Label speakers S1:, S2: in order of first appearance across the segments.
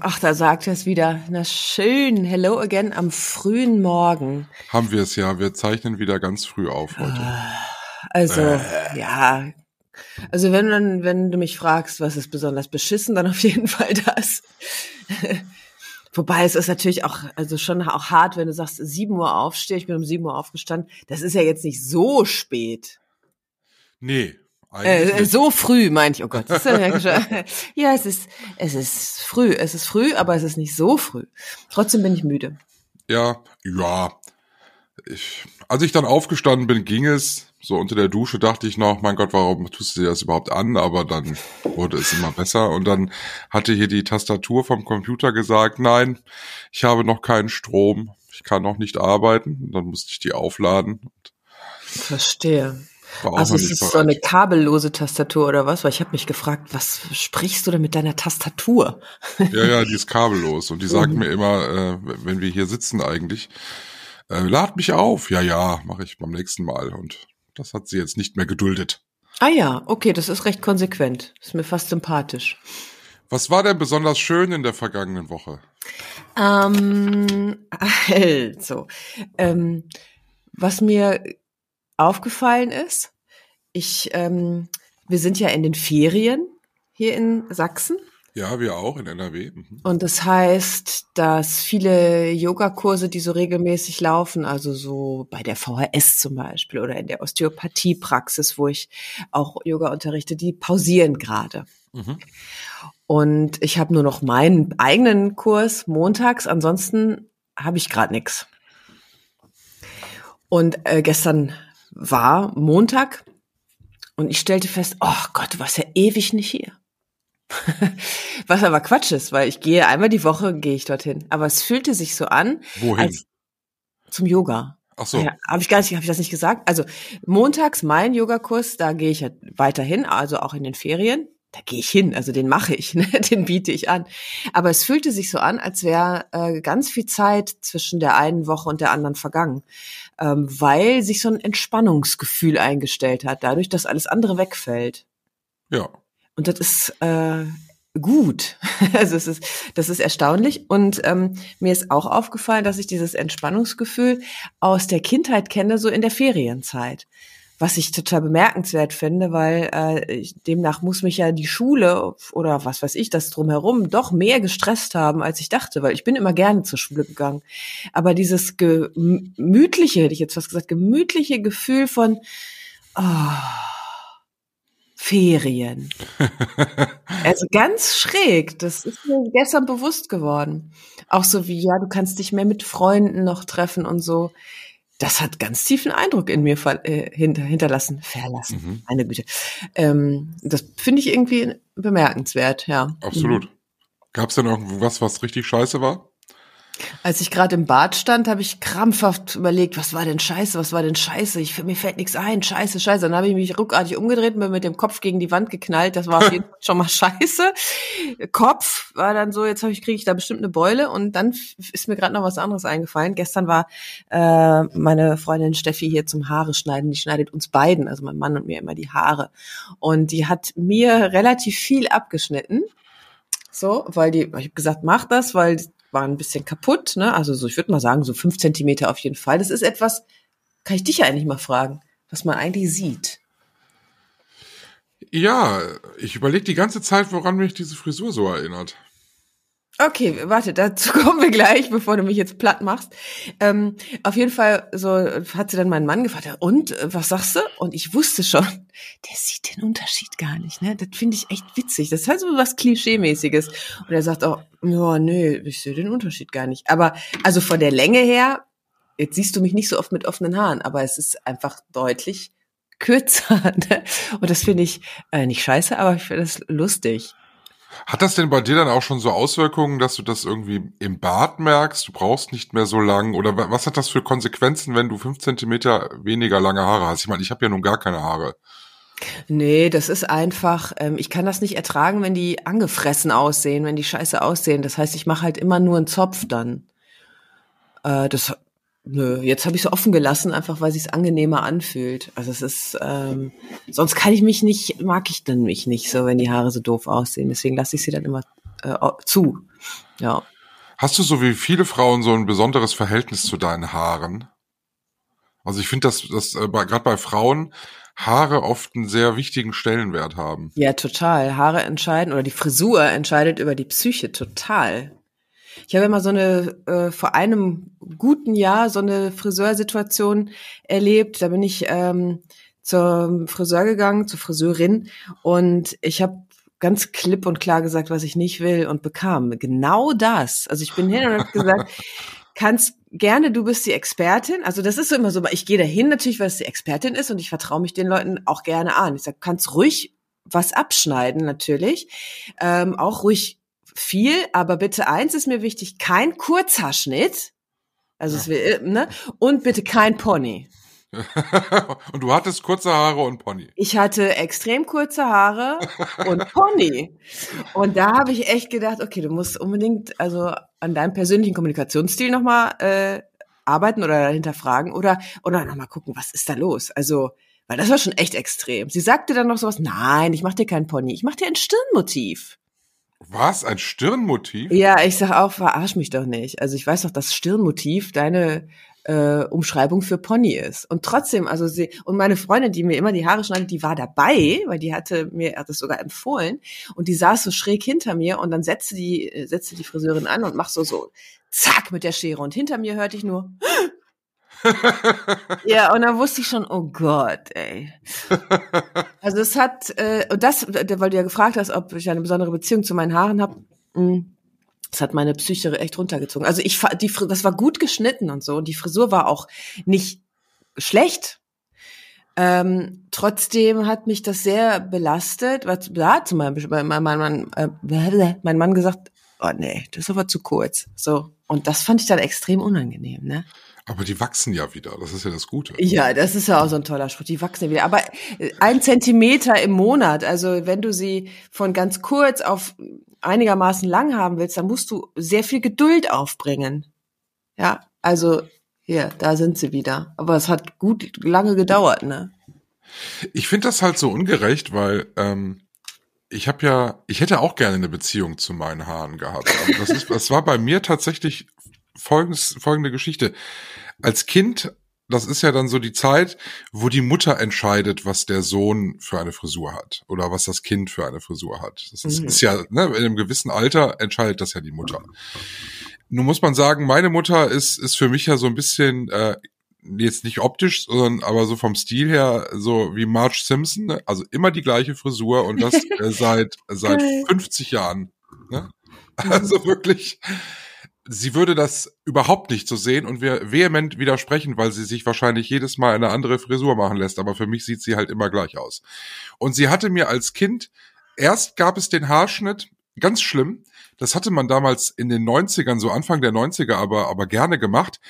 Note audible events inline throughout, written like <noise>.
S1: Ach, da sagt er es wieder. Na schön, hello again am frühen Morgen.
S2: Haben wir es ja. Wir zeichnen wieder ganz früh auf heute.
S1: Also, äh. ja. Also wenn dann, wenn du mich fragst, was ist besonders beschissen, dann auf jeden <laughs> Fall das. Wobei es ist natürlich auch, also schon auch hart, wenn du sagst, 7 Uhr aufstehe, ich bin um 7 Uhr aufgestanden. Das ist ja jetzt nicht so spät.
S2: Nee,
S1: äh, so früh, meinte ich, oh Gott. <laughs> ja, es ist, es ist früh, es ist früh, aber es ist nicht so früh. Trotzdem bin ich müde.
S2: Ja, ja. Ich, als ich dann aufgestanden bin, ging es. So unter der Dusche dachte ich noch, mein Gott, warum tust du dir das überhaupt an? Aber dann wurde es immer besser. Und dann hatte hier die Tastatur vom Computer gesagt, nein, ich habe noch keinen Strom. Ich kann noch nicht arbeiten. Und dann musste ich die aufladen.
S1: Verstehe. Also es ist bereit. so eine kabellose Tastatur oder was? Weil ich habe mich gefragt, was sprichst du denn mit deiner Tastatur?
S2: Ja, ja, die ist kabellos und die <laughs> sagt mhm. mir immer, äh, wenn wir hier sitzen eigentlich, äh, lad mich auf. Ja, ja, mache ich beim nächsten Mal und das hat sie jetzt nicht mehr geduldet.
S1: Ah ja, okay, das ist recht konsequent. Ist mir fast sympathisch.
S2: Was war denn besonders schön in der vergangenen Woche?
S1: Ähm, <laughs> also, ähm, was mir aufgefallen ist. Ich, ähm, wir sind ja in den Ferien hier in Sachsen.
S2: Ja, wir auch in NRW.
S1: Mhm. Und das heißt, dass viele Yogakurse, die so regelmäßig laufen, also so bei der VHS zum Beispiel oder in der Osteopathiepraxis, wo ich auch Yoga unterrichte, die pausieren gerade. Mhm. Und ich habe nur noch meinen eigenen Kurs montags, ansonsten habe ich gerade nichts. Und äh, gestern war Montag und ich stellte fest, oh Gott, du warst ja ewig nicht hier. <laughs> Was aber Quatsch ist, weil ich gehe einmal die Woche, gehe ich dorthin. Aber es fühlte sich so an.
S2: Wohin?
S1: zum Yoga.
S2: Ach so.
S1: Ja, habe ich gar nicht, habe ich das nicht gesagt? Also montags mein Yogakurs, da gehe ich ja weiterhin, also auch in den Ferien da gehe ich hin, also den mache ich, <laughs> ne? den biete ich an. Aber es fühlte sich so an, als wäre äh, ganz viel Zeit zwischen der einen Woche und der anderen vergangen, ähm, weil sich so ein Entspannungsgefühl eingestellt hat, dadurch, dass alles andere wegfällt.
S2: Ja.
S1: Und das ist äh, gut. <laughs> also es ist, das ist erstaunlich. Und ähm, mir ist auch aufgefallen, dass ich dieses Entspannungsgefühl aus der Kindheit kenne, so in der Ferienzeit was ich total bemerkenswert finde, weil äh, demnach muss mich ja die Schule oder was weiß ich, das drumherum doch mehr gestresst haben, als ich dachte, weil ich bin immer gerne zur Schule gegangen. Aber dieses gemütliche, hätte ich jetzt fast gesagt, gemütliche Gefühl von oh, Ferien. <laughs> also ganz schräg. Das ist mir gestern bewusst geworden. Auch so wie, ja, du kannst dich mehr mit Freunden noch treffen und so das hat ganz tiefen Eindruck in mir äh, hinter, hinterlassen, verlassen, mhm. meine Güte. Ähm, das finde ich irgendwie bemerkenswert, ja.
S2: Absolut. Mhm. Gab es denn irgendwas, was richtig scheiße war?
S1: Als ich gerade im Bad stand, habe ich krampfhaft überlegt, was war denn scheiße, was war denn scheiße? Ich, mir fällt nichts ein, scheiße, scheiße. Dann habe ich mich ruckartig umgedreht und bin mit dem Kopf gegen die Wand geknallt. Das war auf jeden <laughs> Fall schon mal scheiße. Kopf war dann so, jetzt habe ich kriege ich da bestimmt eine Beule und dann ist mir gerade noch was anderes eingefallen. Gestern war äh, meine Freundin Steffi hier zum Haare schneiden. Die schneidet uns beiden, also mein Mann und mir immer die Haare. Und die hat mir relativ viel abgeschnitten. So, weil die, ich habe gesagt, mach das, weil war ein bisschen kaputt, ne? Also so, ich würde mal sagen, so fünf Zentimeter auf jeden Fall. Das ist etwas, kann ich dich ja eigentlich mal fragen, was man eigentlich sieht.
S2: Ja, ich überlege die ganze Zeit, woran mich diese Frisur so erinnert.
S1: Okay, warte, dazu <laughs> kommen wir gleich, bevor du mich jetzt platt machst. Ähm, auf jeden Fall so hat sie dann meinen Mann gefragt, und äh, was sagst du? Und ich wusste schon, <laughs> der sieht den Unterschied gar nicht. Ne, das finde ich echt witzig. Das ist halt so was Klischee-mäßiges. Und er sagt auch, ja, nee, ich sehe den Unterschied gar nicht. Aber also von der Länge her, jetzt siehst du mich nicht so oft mit offenen Haaren, aber es ist einfach deutlich kürzer. <laughs> Ne? Und das finde ich äh, nicht scheiße, aber ich finde das lustig.
S2: Hat das denn bei dir dann auch schon so Auswirkungen, dass du das irgendwie im Bad merkst? Du brauchst nicht mehr so lang? Oder wa- was hat das für Konsequenzen, wenn du fünf Zentimeter weniger lange Haare hast? Ich meine, ich habe ja nun gar keine Haare.
S1: Nee, das ist einfach, ähm, ich kann das nicht ertragen, wenn die angefressen aussehen, wenn die scheiße aussehen. Das heißt, ich mache halt immer nur einen Zopf dann. Äh, das, nö, jetzt habe ich so offen gelassen, einfach weil sich's angenehmer anfühlt. Also es ist, ähm, sonst kann ich mich nicht, mag ich dann mich nicht so, wenn die Haare so doof aussehen. Deswegen lasse ich sie dann immer äh, zu. Ja.
S2: Hast du so wie viele Frauen so ein besonderes Verhältnis zu deinen Haaren? Also ich finde, dass, dass äh, bei- gerade bei Frauen Haare oft einen sehr wichtigen Stellenwert haben.
S1: Ja, total. Haare entscheiden oder die Frisur entscheidet über die Psyche total. Ich habe immer so eine äh, vor einem guten Jahr so eine Friseursituation erlebt. Da bin ich ähm, zum Friseur gegangen, zur Friseurin und ich habe ganz klipp und klar gesagt, was ich nicht will und bekam genau das. Also ich bin hin und habe gesagt, <laughs> kannst gerne, du bist die Expertin. Also das ist so immer so, ich gehe dahin natürlich, weil es die Expertin ist und ich vertraue mich den Leuten auch gerne an. Ich sage, kannst ruhig was abschneiden natürlich, ähm, auch ruhig viel, aber bitte eins ist mir wichtig, kein Kurzhaarschnitt. Also es will, ne? Und bitte kein Pony. <laughs>
S2: und du hattest kurze Haare und Pony.
S1: Ich hatte extrem kurze Haare und Pony. Und da habe ich echt gedacht, okay, du musst unbedingt also an deinem persönlichen Kommunikationsstil nochmal äh, arbeiten oder hinterfragen oder oder nochmal gucken, was ist da los? Also, weil das war schon echt extrem. Sie sagte dann noch sowas, nein, ich mach dir kein Pony, ich mach dir ein Stirnmotiv.
S2: Was? Ein Stirnmotiv?
S1: Ja, ich sag auch, verarsch mich doch nicht. Also ich weiß doch, dass Stirnmotiv deine äh, Umschreibung für Pony ist. Und trotzdem, also sie, und meine Freundin, die mir immer die Haare schneidet, die war dabei, weil die hatte mir hat das sogar empfohlen. Und die saß so schräg hinter mir und dann setzte die, äh, setzte die Friseurin an und macht so, so, zack, mit der Schere. Und hinter mir hörte ich nur, <laughs> ja, und dann wusste ich schon, oh Gott, ey. <laughs> Also es hat, äh, und das, weil du ja gefragt hast, ob ich eine besondere Beziehung zu meinen Haaren habe, das hat meine Psyche echt runtergezogen. Also ich, die, das war gut geschnitten und so, und die Frisur war auch nicht schlecht. Ähm, trotzdem hat mich das sehr belastet, was da hat zum Beispiel mein, mein, mein, Mann, äh, mein Mann gesagt, oh nee, das ist aber zu kurz. So. Und das fand ich dann extrem unangenehm, ne?
S2: Aber die wachsen ja wieder. Das ist ja das Gute.
S1: Ja, das ist ja auch so ein toller Spruch. Die wachsen ja wieder. Aber äh, ein Zentimeter im Monat, also wenn du sie von ganz kurz auf einigermaßen lang haben willst, dann musst du sehr viel Geduld aufbringen. Ja, also hier, da sind sie wieder. Aber es hat gut lange gedauert, ne?
S2: Ich finde das halt so ungerecht, weil ähm, ich habe ja, ich hätte auch gerne eine Beziehung zu meinen Haaren gehabt. Aber das, ist, das war bei mir tatsächlich folgendes, folgende Geschichte. Als Kind, das ist ja dann so die Zeit, wo die Mutter entscheidet, was der Sohn für eine Frisur hat oder was das Kind für eine Frisur hat. Das ist,
S1: Mhm.
S2: ist ja, ne, in einem gewissen Alter entscheidet das ja die Mutter. Nun muss man sagen, meine Mutter ist, ist für mich ja so ein bisschen, äh, jetzt nicht optisch, sondern aber so vom Stil her, so wie Marge Simpson, ne? also immer die gleiche Frisur und das <laughs> äh, seit, seit
S1: Geil.
S2: 50 Jahren. Ne? Also wirklich, sie würde das überhaupt nicht so sehen und wir vehement widersprechen, weil sie sich wahrscheinlich jedes Mal eine andere Frisur machen lässt, aber für mich sieht sie halt immer gleich aus. Und sie hatte mir als Kind, erst gab es den Haarschnitt, ganz schlimm, das hatte man damals in den 90ern, so Anfang der 90er, aber, aber gerne gemacht.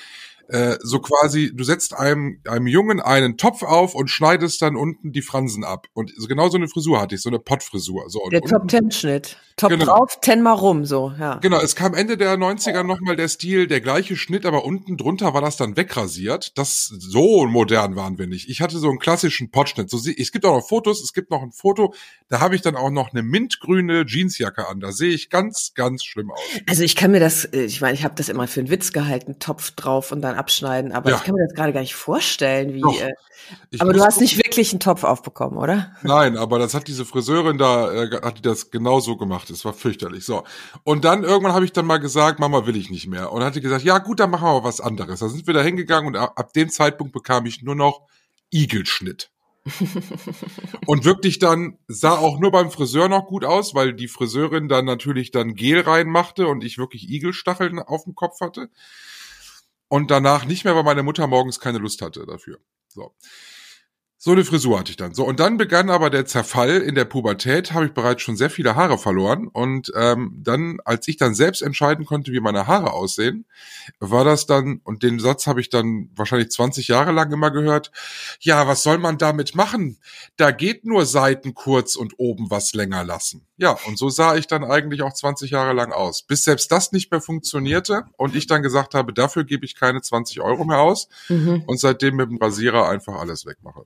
S2: Äh, so quasi, du setzt einem, einem Jungen einen Topf auf und schneidest dann unten die Fransen ab. Und so genau so eine Frisur hatte ich, so eine Pottfrisur. So,
S1: Der Top-Ten-Schnitt. Top
S2: Genau.
S1: drauf, ten mal rum, so, ja.
S2: Genau, es kam Ende der 90er nochmal der Stil, der gleiche Schnitt, aber unten drunter war das dann wegrasiert. Das so modern waren wir nicht. Ich hatte so einen klassischen Potschnitt. So, es gibt auch noch Fotos, es gibt noch ein Foto, da habe ich dann auch noch eine mintgrüne Jeansjacke an. Da sehe ich ganz, ganz schlimm aus.
S1: Also ich kann mir das, äh, ich meine, ich habe das immer für einen Witz gehalten, Topf drauf und dann abschneiden, aber
S2: Ja.
S1: ich kann mir das gerade gar nicht vorstellen, wie.
S2: Doch.
S1: Äh,
S2: Ich
S1: aber du hast
S2: gucken.
S1: nicht wirklich einen Topf aufbekommen, oder?
S2: Nein, aber das hat diese Friseurin da, äh, hat die das genau so gemacht. Es war fürchterlich. So. Und dann irgendwann habe ich dann mal gesagt, Mama will ich nicht mehr. Und dann hat die gesagt, ja gut, dann machen wir was anderes. Da sind wir da hingegangen und ab, ab dem Zeitpunkt bekam ich nur noch Igelschnitt. <laughs> und wirklich dann sah auch nur beim Friseur noch gut aus, weil die Friseurin dann natürlich dann Gel reinmachte und ich wirklich Igelstacheln auf dem Kopf hatte. Und danach nicht mehr, weil meine Mutter morgens keine Lust hatte dafür. So. So eine Frisur hatte ich dann. So, und dann begann aber der Zerfall. In der Pubertät habe ich bereits schon sehr viele Haare verloren. Und ähm, dann, als ich dann selbst entscheiden konnte, wie meine Haare aussehen, war das dann, und den Satz habe ich dann wahrscheinlich 20 Jahre lang immer gehört, ja, was soll man damit machen? Da geht nur Seiten kurz und oben was länger lassen. Ja, und so sah ich dann eigentlich auch 20 Jahre lang aus. Bis selbst das nicht mehr funktionierte und ich dann gesagt habe, dafür gebe ich keine 20 Euro mehr aus
S1: Mhm.
S2: und seitdem mit dem Rasierer einfach alles wegmache.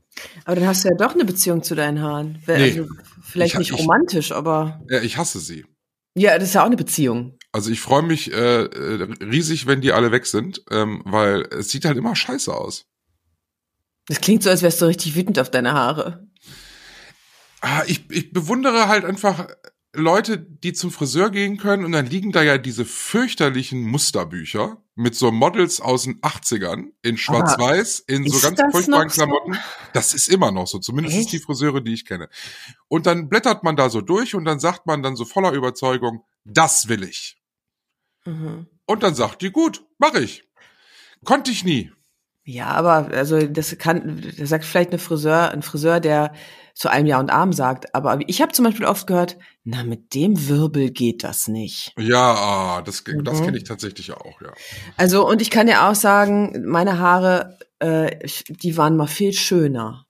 S1: Aber dann hast du ja doch eine Beziehung zu deinen Haaren.
S2: Nee.
S1: Also, vielleicht
S2: Ich-
S1: nicht
S2: ich-
S1: romantisch, aber
S2: Ja, ich hasse sie.
S1: ja, das ist ja auch eine Beziehung.
S2: Also ich freue mich äh, äh, riesig, wenn die alle weg sind, ähm, weil es sieht halt immer scheiße aus.
S1: Das klingt so, als wärst du richtig wütend auf deine Haare.
S2: Ah, ich, ich bewundere halt einfach Leute, die zum Friseur gehen können und dann liegen da ja diese fürchterlichen Musterbücher mit so Models aus den 80ern in schwarz-weiß, in so
S1: ist
S2: ganz furchtbaren
S1: noch so?
S2: Klamotten. Das ist immer noch so, zumindest
S1: Echt?
S2: die Friseure, die ich kenne. Und dann blättert man da so durch und dann sagt man dann so voller Überzeugung, das will ich.
S1: Mhm.
S2: Und dann sagt die, gut, mach ich. Konnte ich nie.
S1: Ja, aber also das kann, das sagt vielleicht eine Friseur, ein Friseur, der zu einem Ja und Arm sagt. Aber ich habe zum Beispiel oft gehört, na mit dem Wirbel geht das nicht.
S2: Ja, ah, das, das
S1: Mhm.
S2: kenne ich tatsächlich auch, ja.
S1: Also und ich kann ja auch sagen, meine Haare, äh, die waren mal viel schöner.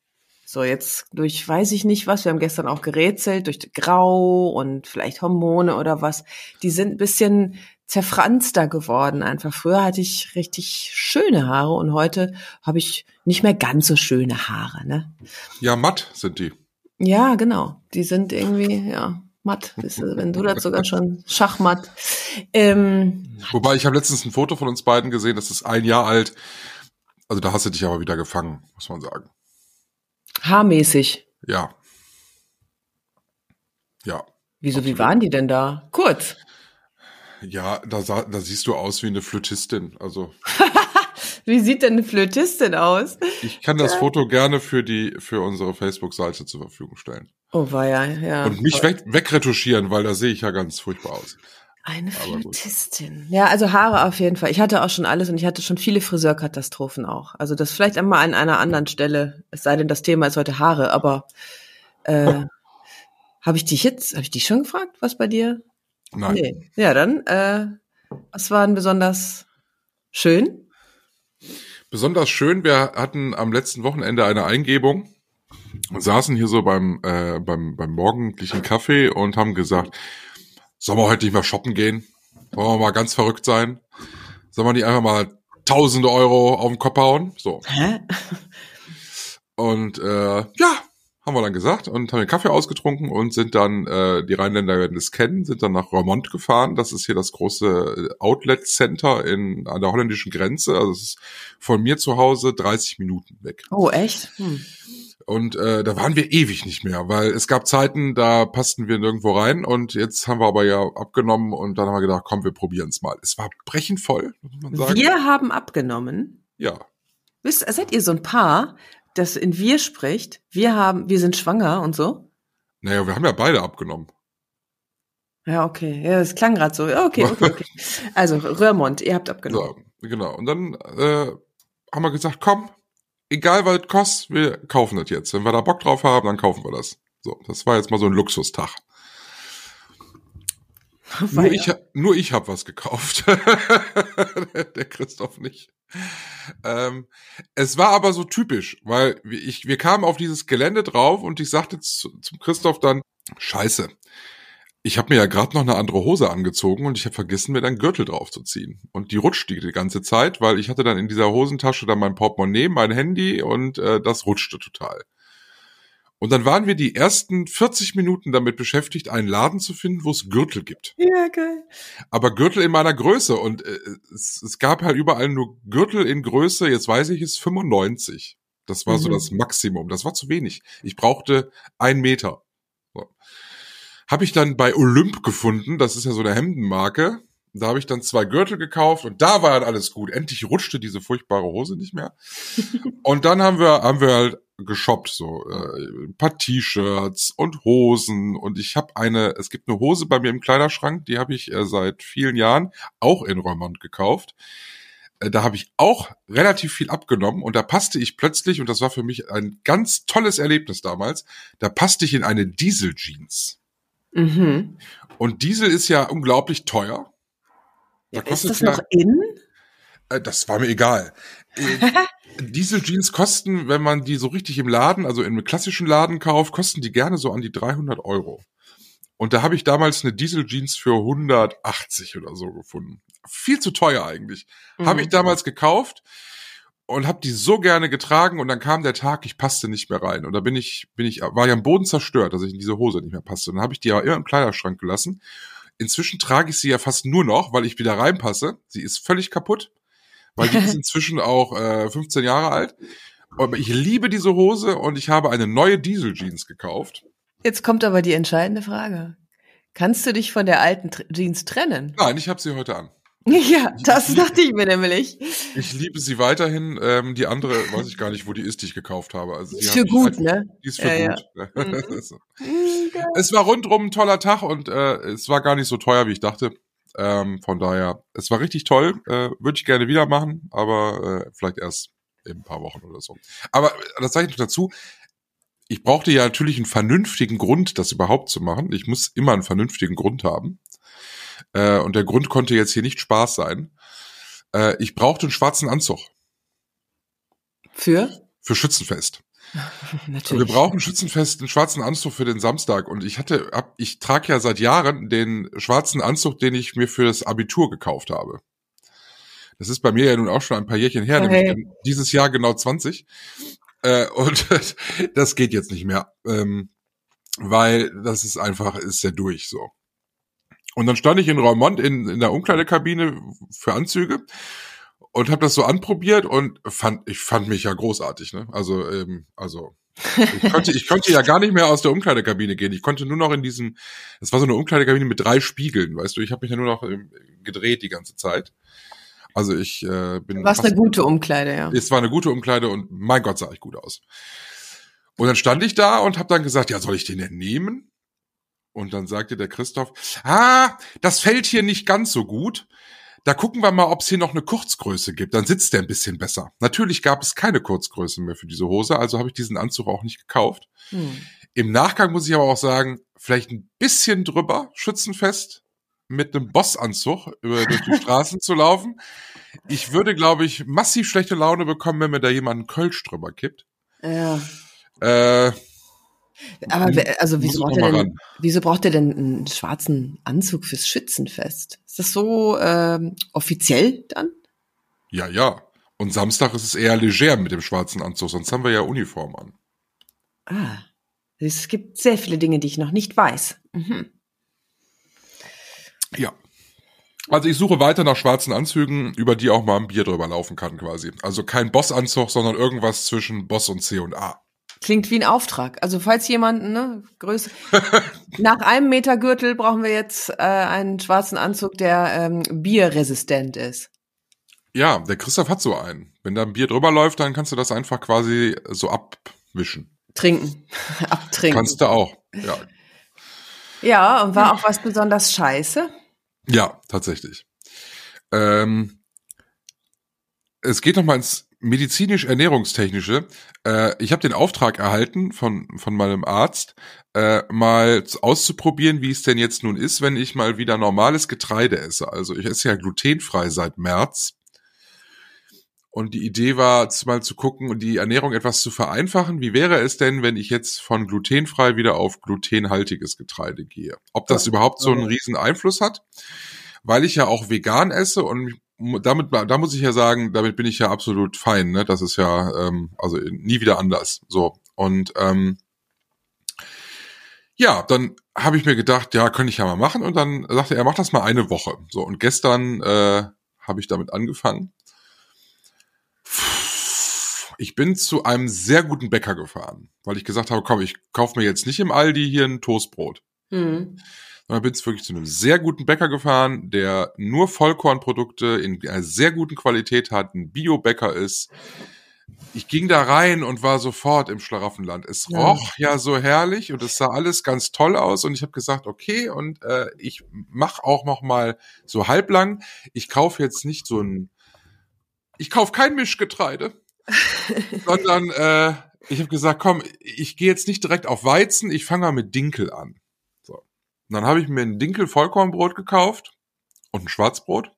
S1: So jetzt durch, weiß ich nicht was. Wir haben gestern auch gerätselt durch Grau und vielleicht Hormone oder was. Die sind ein bisschen zerfranster geworden. Einfach früher hatte ich richtig schöne Haare und heute habe ich nicht mehr ganz so schöne Haare. Ne?
S2: Ja, matt sind die.
S1: Ja, genau. Die sind irgendwie, ja, matt. Wenn du das sogar schon schachmatt. Ähm,
S2: Wobei, ich habe letztens ein Foto von uns beiden gesehen, das ist ein Jahr alt. Also da hast du dich aber wieder gefangen, muss man sagen.
S1: haarmäßig.
S2: Ja. Ja.
S1: Wieso, wie waren die denn da? Kurz.
S2: Ja, da, sah, da siehst du aus wie eine Flötistin. Also <laughs>
S1: Wie sieht denn eine Flötistin aus?
S2: ich kann das Foto gerne für die für unsere Facebook-Seite zur Verfügung stellen.
S1: Oh, war ja, ja.
S2: Und mich weg, wegretuschieren, weil da sehe ich ja ganz furchtbar aus.
S1: Eine. Flötistin. Ja, also Haare auf jeden Fall. Ich hatte auch schon alles und ich hatte schon viele Friseurkatastrophen auch. Also das vielleicht einmal an einer anderen Stelle. Es sei denn, das Thema ist heute Haare, aber äh, <laughs> habe ich dich jetzt, habe ich dich schon gefragt, was bei dir?
S2: Nein.
S1: Nee. Ja, dann, äh, was war denn besonders schön?
S2: Besonders schön, wir hatten am letzten Wochenende eine Eingebung und saßen hier so beim, äh, beim, beim morgendlichen Kaffee und haben gesagt, sollen wir heute nicht mehr shoppen gehen? Wollen wir mal ganz verrückt sein? Sollen wir nicht einfach mal tausende Euro auf den Kopf hauen? So.
S1: Hä?
S2: Und äh, ja, haben wir dann gesagt und haben den Kaffee ausgetrunken und sind dann, äh, die Rheinländer werden es kennen, sind dann nach Roermond gefahren. Das ist hier das große äh, Outlet Center in, an der holländischen Grenze. Also es ist von mir zu Hause 30 Minuten weg.
S1: Oh, echt? Hm.
S2: Und äh, da waren wir ewig nicht mehr, weil es gab Zeiten, da passten wir nirgendwo rein und jetzt haben wir aber ja abgenommen und dann haben wir gedacht, komm, wir probieren es mal. Es war brechend voll, muss man sagen.
S1: Wir haben abgenommen.
S2: Ja.
S1: Wisst, seid ihr so ein Paar, das in wir spricht? Wir haben, wir sind schwanger und so?
S2: Naja, wir haben ja beide abgenommen.
S1: Ja, okay. Ja, das klang gerade so. Ja, Okay, okay, okay. <laughs> Also, Röhrmond, ihr habt abgenommen.
S2: So, genau. Und dann äh, haben wir gesagt, komm, egal was es kostet, wir kaufen das jetzt. Wenn wir da Bock drauf haben, dann kaufen wir das. So, das war jetzt mal so ein Luxustag. <laughs> Nur ich, nur ich habe was gekauft. <laughs> Der Christoph nicht. Ähm, es war aber so typisch, weil ich, wir kamen auf dieses Gelände drauf und ich sagte zu, zum Christoph dann, scheiße, ich habe mir ja gerade noch eine andere Hose angezogen und ich habe vergessen, mir dann Gürtel draufzuziehen. Und die rutscht die, die ganze Zeit, weil ich hatte dann in dieser Hosentasche dann mein Portemonnaie, mein Handy und äh, das rutschte total. Und dann waren wir die ersten 40 Minuten damit beschäftigt, einen Laden zu finden, wo es Gürtel gibt.
S1: Ja, geil.
S2: Aber Gürtel in meiner Größe und äh, es, es gab halt überall nur Gürtel in Größe, jetzt weiß ich es, 95. Das war so
S1: Mhm.
S2: das Maximum. Das war zu wenig. Ich brauchte ein Meter. So. Habe ich dann bei Olymp gefunden, das ist ja so eine Hemdenmarke. Da habe ich dann zwei Gürtel gekauft und da war dann alles gut. Endlich rutschte diese furchtbare Hose nicht mehr. <laughs> und dann haben wir haben wir halt geshoppt so äh, ein paar T-Shirts und Hosen und ich habe eine es gibt eine Hose bei mir im Kleiderschrank, die habe ich äh, seit vielen Jahren auch in Reumont gekauft. Äh, da habe ich auch relativ viel abgenommen und da passte ich plötzlich, und das war für mich ein ganz tolles Erlebnis damals, da passte ich in eine Diesel-Jeans.
S1: Mhm.
S2: Und Diesel ist ja unglaublich teuer. Da
S1: Ja, ist
S2: kostet
S1: das noch in?
S2: Äh, Das war mir egal. Äh, <laughs> Diesel-Jeans kosten, wenn man die so richtig im Laden, also in einem klassischen Laden kauft, kosten die gerne so an die 300 Euro. Und da habe ich damals eine Diesel-Jeans für 180 oder so gefunden. Viel zu teuer eigentlich. Habe ich damals gekauft und habe die so gerne getragen und dann kam der Tag, ich passte nicht mehr rein. Und da bin ich, bin ich, war ja am Boden zerstört, dass ich in diese Hose nicht mehr passte. Und dann habe ich die ja immer im Kleiderschrank gelassen. Inzwischen trage ich sie ja fast nur noch, weil ich wieder reinpasse. Sie ist völlig kaputt, weil die ist inzwischen auch äh, 15 Jahre alt. Aber ich liebe diese Hose und ich habe eine neue Diesel-Jeans gekauft.
S1: Jetzt kommt aber die entscheidende Frage. Kannst du dich von der alten Tr- Jeans trennen?
S2: Nein, ich habe sie heute an. <laughs>
S1: Ja, das dachte ich mir nämlich.
S2: Ich liebe sie weiterhin. Ähm, die andere weiß ich gar nicht, wo die ist, die ich gekauft habe. Also die
S1: Ist für gut,
S2: einfach-
S1: ne?
S2: Die ist für
S1: Ja, ja.
S2: gut.
S1: Mhm. <laughs>
S2: Es war rundrum ein toller Tag und äh, es war gar nicht so teuer, wie ich dachte. Ähm, von daher, es war richtig toll. Äh, Würde ich gerne wieder machen, aber äh, vielleicht erst in ein paar Wochen oder so. Aber äh, das sage ich noch dazu. Ich brauchte ja natürlich einen vernünftigen Grund, das überhaupt zu machen. Ich muss immer einen vernünftigen Grund haben. Äh, und der Grund konnte jetzt hier nicht Spaß sein. Äh, ich brauchte einen schwarzen Anzug
S1: Für?
S2: für Schützenfest. <laughs>
S1: Natürlich.
S2: Wir brauchen Schützenfest einen schwarzen Anzug für den Samstag und ich hatte, hab, ich trage ja seit Jahren den schwarzen Anzug, den ich mir für das Abitur gekauft habe. Das ist bei mir ja nun auch schon ein paar Jährchen her,
S1: Okay.
S2: nämlich dieses Jahr genau 20. Äh, <laughs> und das geht jetzt nicht mehr, ähm, weil das ist einfach, ist ja durch so. Und dann stand ich in Raumont in, in der Umkleidekabine für Anzüge und habe das so anprobiert und fand ich fand mich ja großartig, ne? Also ähm, also ich konnte ich konnte ja gar nicht mehr aus der Umkleidekabine gehen. Ich konnte nur noch in diesem es war so eine Umkleidekabine mit drei Spiegeln, weißt du, ich habe mich ja nur noch ähm, gedreht die ganze Zeit. Also ich äh, bin fast-
S1: eine gute Umkleide, ja.
S2: es war eine gute Umkleide und mein Gott sah ich gut aus. Und dann stand ich da und habe dann gesagt, ja, soll ich den denn nehmen? Und dann sagte der Christoph, ah, das fällt hier nicht ganz so gut. Da gucken wir mal, ob es hier noch eine Kurzgröße gibt. Dann sitzt der ein bisschen besser. Natürlich gab es keine Kurzgröße mehr für diese Hose, also habe ich diesen Anzug auch nicht gekauft.
S1: Hm.
S2: Im Nachgang muss ich aber auch sagen, vielleicht ein bisschen drüber, schützenfest, mit einem Bossanzug über durch die <laughs> Straßen zu laufen. Ich würde, glaube ich, massiv schlechte Laune bekommen, wenn mir da jemand einen Kölsch drüber kippt.
S1: Ja.
S2: Äh,
S1: Aber also wieso braucht, er denn, wieso braucht er denn einen schwarzen Anzug fürs Schützenfest? Ist das so ähm, offiziell dann?
S2: ja, ja. Und Samstag ist es eher leger mit dem schwarzen Anzug, sonst haben wir ja Uniform an.
S1: Ah, es gibt sehr viele Dinge, die ich noch nicht weiß. Mhm.
S2: Ja. Also ich suche weiter nach schwarzen Anzügen, über die auch mal ein Bier drüber laufen kann quasi. Also kein Bossanzug, sondern irgendwas zwischen Boss und C und A.
S1: Klingt wie ein Auftrag. Also falls jemand, ne, Größe. <laughs> Nach einem Meter Gürtel brauchen wir jetzt äh, einen schwarzen Anzug, der ähm, bierresistent ist.
S2: Ja, der Christoph hat so einen. Wenn da ein Bier drüber läuft, dann kannst du das einfach quasi so abwischen.
S1: Trinken. <laughs> Abtrinken.
S2: Kannst du auch. Ja,
S1: ja, und war auch was besonders scheiße?
S2: ja tatsächlich. Ähm, es geht noch mal ins medizinisch-ernährungstechnische. Äh, ich habe den Auftrag erhalten von, von meinem Arzt, äh, mal auszuprobieren, wie es denn jetzt nun ist, wenn ich mal wieder normales Getreide esse. Also ich esse ja glutenfrei seit März. Und die Idee war, mal zu gucken und die Ernährung etwas zu vereinfachen. Wie wäre es denn, wenn ich jetzt von glutenfrei wieder auf glutenhaltiges Getreide gehe? Ob das überhaupt so einen riesen Einfluss hat? Weil ich ja auch vegan esse und damit, da muss ich ja sagen, damit bin ich ja absolut fein. Ne? Das ist ja ähm, also nie wieder anders. So und ähm, ja, dann habe ich mir gedacht, ja, könnte ich ja mal machen. Und dann sagte er, mach das mal eine Woche. So und gestern äh, habe ich damit angefangen. Ich bin zu einem sehr guten Bäcker gefahren, weil ich gesagt habe, komm, ich kaufe mir jetzt nicht im Aldi hier ein Toastbrot.
S1: Hm.
S2: Sondern bin jetzt wirklich zu einem sehr guten Bäcker gefahren, der nur Vollkornprodukte in einer sehr guten Qualität hat, ein Bio-Bäcker ist. Ich ging da rein und war sofort im Schlaraffenland. Es
S1: Ja.
S2: roch ja so herrlich und es sah alles ganz toll aus und ich habe gesagt, okay, und äh, ich mach auch noch mal so halblang. Ich kaufe jetzt nicht so ein ich kauf kein Mischgetreide, <laughs> sondern äh, ich habe gesagt, komm, ich gehe jetzt nicht direkt auf Weizen, ich fange mal mit Dinkel an. Und dann habe ich mir ein Dinkel-Vollkornbrot gekauft und ein Schwarzbrot.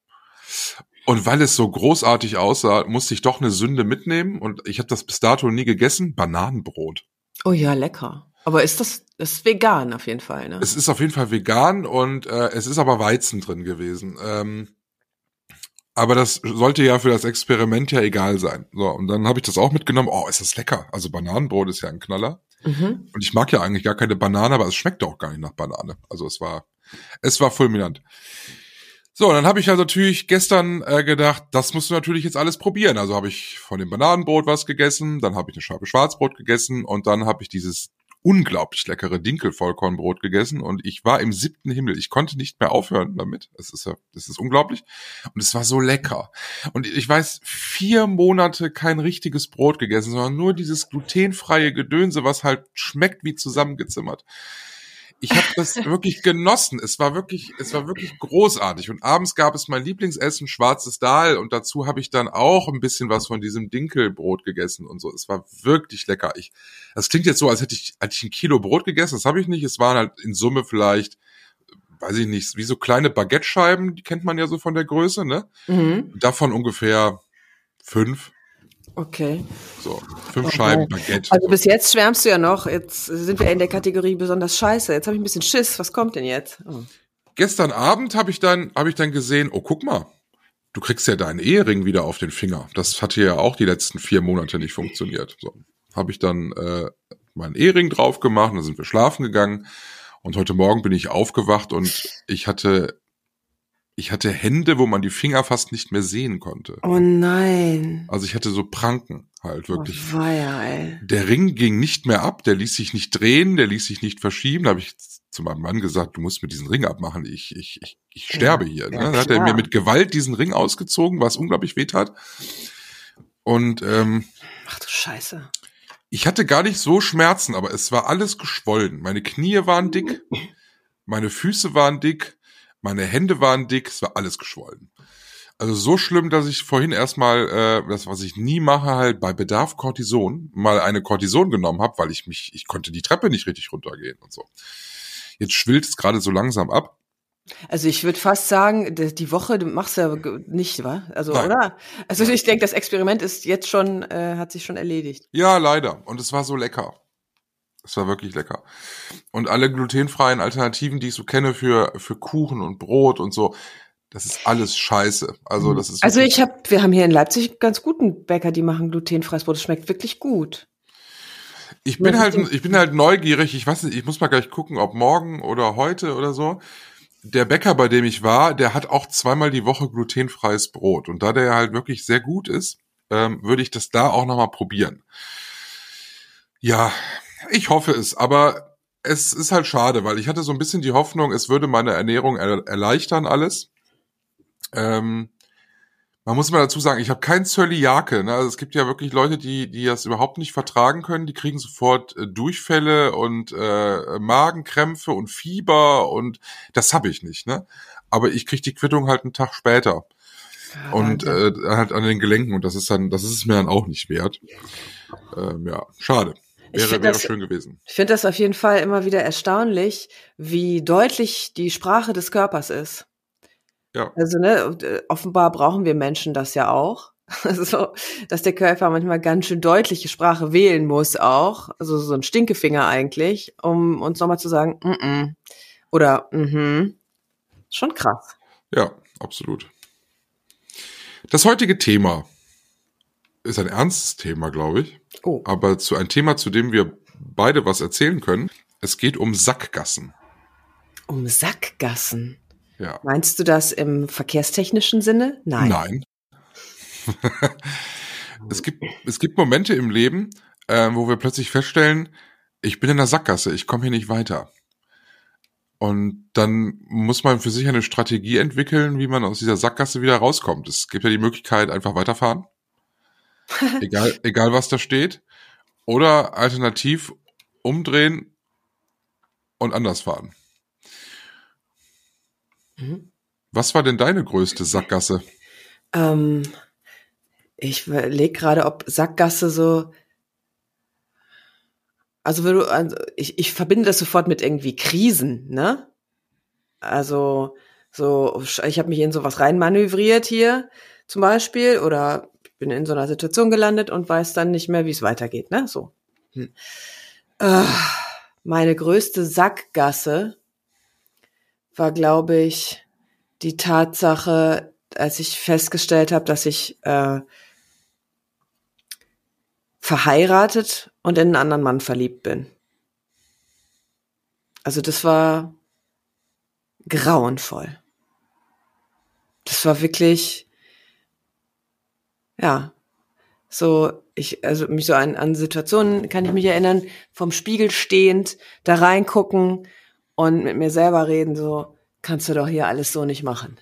S2: Und weil es so großartig aussah, musste ich doch eine Sünde mitnehmen. Und ich habe das bis dato nie gegessen. Bananenbrot.
S1: Oh ja, lecker. Aber ist das, das ist vegan auf jeden Fall, ne?
S2: Es ist auf jeden Fall vegan und äh, es ist aber Weizen drin gewesen. Ähm, aber das sollte ja für das Experiment ja egal sein. So, und dann habe ich das auch mitgenommen. Oh, ist das lecker. Also Bananenbrot ist ja ein Knaller.
S1: Mhm.
S2: Und ich mag ja eigentlich gar keine Banane, aber es schmeckt auch gar nicht nach Banane. Also es war, es war fulminant. So, dann habe ich also natürlich gestern äh, gedacht, das musst du natürlich jetzt alles probieren. Also habe ich von dem Bananenbrot was gegessen, dann habe ich eine Scheibe Schwarzbrot gegessen und dann habe ich dieses unglaublich leckere Dinkelvollkornbrot gegessen und ich war im siebten Himmel. Ich konnte nicht mehr aufhören damit. Es ist ja, es ist unglaublich. Und es war so lecker. Und ich weiß, vier Monate kein richtiges Brot gegessen, sondern nur dieses glutenfreie Gedönse, was halt schmeckt wie zusammengezimmert. Ich habe das <laughs> wirklich genossen. Es war wirklich, es war wirklich großartig. Und abends gab es mein Lieblingsessen, schwarzes Dahl. Und dazu habe ich dann auch ein bisschen was von diesem Dinkelbrot gegessen und so. Es war wirklich lecker. Ich, das klingt jetzt so, als hätte ich, hätte ich ein Kilo Brot gegessen. Das habe ich nicht. Es waren halt in Summe vielleicht, weiß ich nicht, wie so kleine Baguette-Scheiben. Die kennt man ja so von der Größe, ne?
S1: Mhm.
S2: Davon ungefähr fünf.
S1: Okay.
S2: So, fünf Scheiben Baguette.
S1: Also bis jetzt schwärmst du ja noch. Jetzt sind wir in der Kategorie besonders scheiße. Jetzt habe ich ein bisschen Schiss. Was kommt denn jetzt? Oh.
S2: gestern Abend habe ich dann habe ich dann gesehen, oh guck mal, du kriegst ja deinen Ehering wieder auf den Finger. Das hat hier ja auch die letzten vier Monate nicht funktioniert. So habe ich dann äh, meinen Ehering drauf gemacht, dann sind wir schlafen gegangen und heute Morgen bin ich aufgewacht und ich hatte ich hatte Hände, wo man die Finger fast nicht mehr sehen konnte.
S1: Oh nein.
S2: Also ich hatte so Pranken halt wirklich.
S1: Oh, weia, ey.
S2: Der Ring ging nicht mehr ab, der ließ sich nicht drehen, der ließ sich nicht verschieben. Da habe ich zu meinem Mann gesagt, du musst mir diesen Ring abmachen, ich, ich, ich, ich sterbe hier. Ne?
S1: ja,
S2: Dann hat er mir mit Gewalt diesen Ring ausgezogen, was unglaublich weh tat. Und ähm,
S1: Ach du Scheiße.
S2: ich hatte gar nicht so Schmerzen, aber es war alles geschwollen. Meine Knie waren dick, <laughs> meine Füße waren dick, meine Hände waren dick, es war alles geschwollen. Also so schlimm, dass ich vorhin erstmal, äh, das was ich nie mache, halt bei Bedarf Cortison, mal eine Cortison genommen habe, weil ich mich, ich konnte die Treppe nicht richtig runtergehen und so. Jetzt schwillt es gerade so langsam ab.
S1: Also ich würde fast sagen, die Woche du machst ja ge- nicht, wa? Also
S2: Nein.
S1: oder? Also ich denke, das Experiment ist jetzt schon, äh, hat sich schon erledigt.
S2: Ja, leider. Und es war so lecker. Es war wirklich lecker. Und alle glutenfreien Alternativen, die ich so kenne für, für Kuchen und Brot und so, das ist alles scheiße. Also das ist
S1: Also ich habe, wir haben hier in Leipzig einen ganz guten Bäcker, die machen glutenfreies Brot. Das schmeckt wirklich gut.
S2: Ich bin halt, ich bin halt neugierig. Ich weiß nicht, ich muss mal gleich gucken, ob morgen oder heute oder so. Der Bäcker, bei dem ich war, der hat auch zweimal die Woche glutenfreies Brot. Und da der halt wirklich sehr gut ist, ähm, würde ich das da auch nochmal probieren. Ja, ich hoffe es, aber es ist halt schade, weil ich hatte so ein bisschen die Hoffnung, es würde meine Ernährung er erleichtern alles. Ähm, man muss mal dazu sagen, ich habe kein Zöliake. Ne? Also es gibt ja wirklich Leute, die, die das überhaupt nicht vertragen können. Die kriegen sofort äh, Durchfälle und äh, Magenkrämpfe und Fieber und das habe ich nicht. Ne? Aber ich kriege die Quittung halt einen Tag später und äh, halt an den Gelenken und das ist dann, das ist es mir dann auch nicht wert. Ähm, ja, schade.
S1: Ich
S2: Wäre, wäre
S1: das-
S2: schön gewesen.
S1: Ich finde das auf jeden Fall immer wieder erstaunlich, wie deutlich die Sprache des Körpers ist.
S2: Ja.
S1: Also, ne, äh, offenbar brauchen wir Menschen das ja auch. <laughs> Also, dass der Körper manchmal ganz schön deutliche Sprache wählen muss auch. Also so ein Stinkefinger eigentlich, um uns nochmal zu sagen, mm -mm. oder mhm. Schon krass.
S2: Ja, absolut. Das heutige Thema ist ein ernstes Thema, glaube ich.
S1: Oh.
S2: aber zu ein Thema, zu dem wir beide was erzählen können. Es geht um Sackgassen.
S1: Um Sackgassen.
S2: Ja.
S1: Meinst du das im verkehrstechnischen Sinne? Nein.
S2: Nein. <laughs> es gibt es gibt Momente im Leben, äh, wo wir plötzlich feststellen, ich bin in der Sackgasse, ich komme hier nicht weiter. Und dann muss man für sich eine Strategie entwickeln, wie man aus dieser Sackgasse wieder rauskommt. Es gibt ja die Möglichkeit, einfach weiterfahren. Egal, egal was da steht. Oder alternativ umdrehen und anders fahren.
S1: Mhm.
S2: Was war denn deine größte Sackgasse?
S1: Ähm, Ich überlege gerade, ob Sackgasse so. Also, wenn du, also ich, ich verbinde das sofort mit irgendwie Krisen, ne? Also, so, ich habe mich in sowas reinmanövriert hier zum Beispiel oder bin in so einer Situation gelandet und weiß dann nicht mehr, wie es weitergeht, ne? So. Hm. Äh, meine größte Sackgasse war, glaube ich, die Tatsache, als ich festgestellt habe, dass ich äh, verheiratet und in einen anderen Mann verliebt bin. Also das war grauenvoll. Das war wirklich, ja, so, ich, also mich so an, an Situationen kann ich mich erinnern, vom Spiegel stehend, da reingucken und mit mir selber reden, so, kannst du doch hier alles so nicht machen.